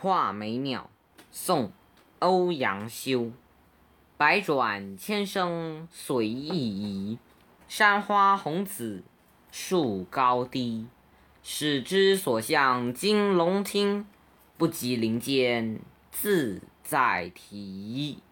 画眉鸟，宋·欧阳修。百转千声随意移，山花红紫树高低。始知所向金笼听，不及林间自在啼。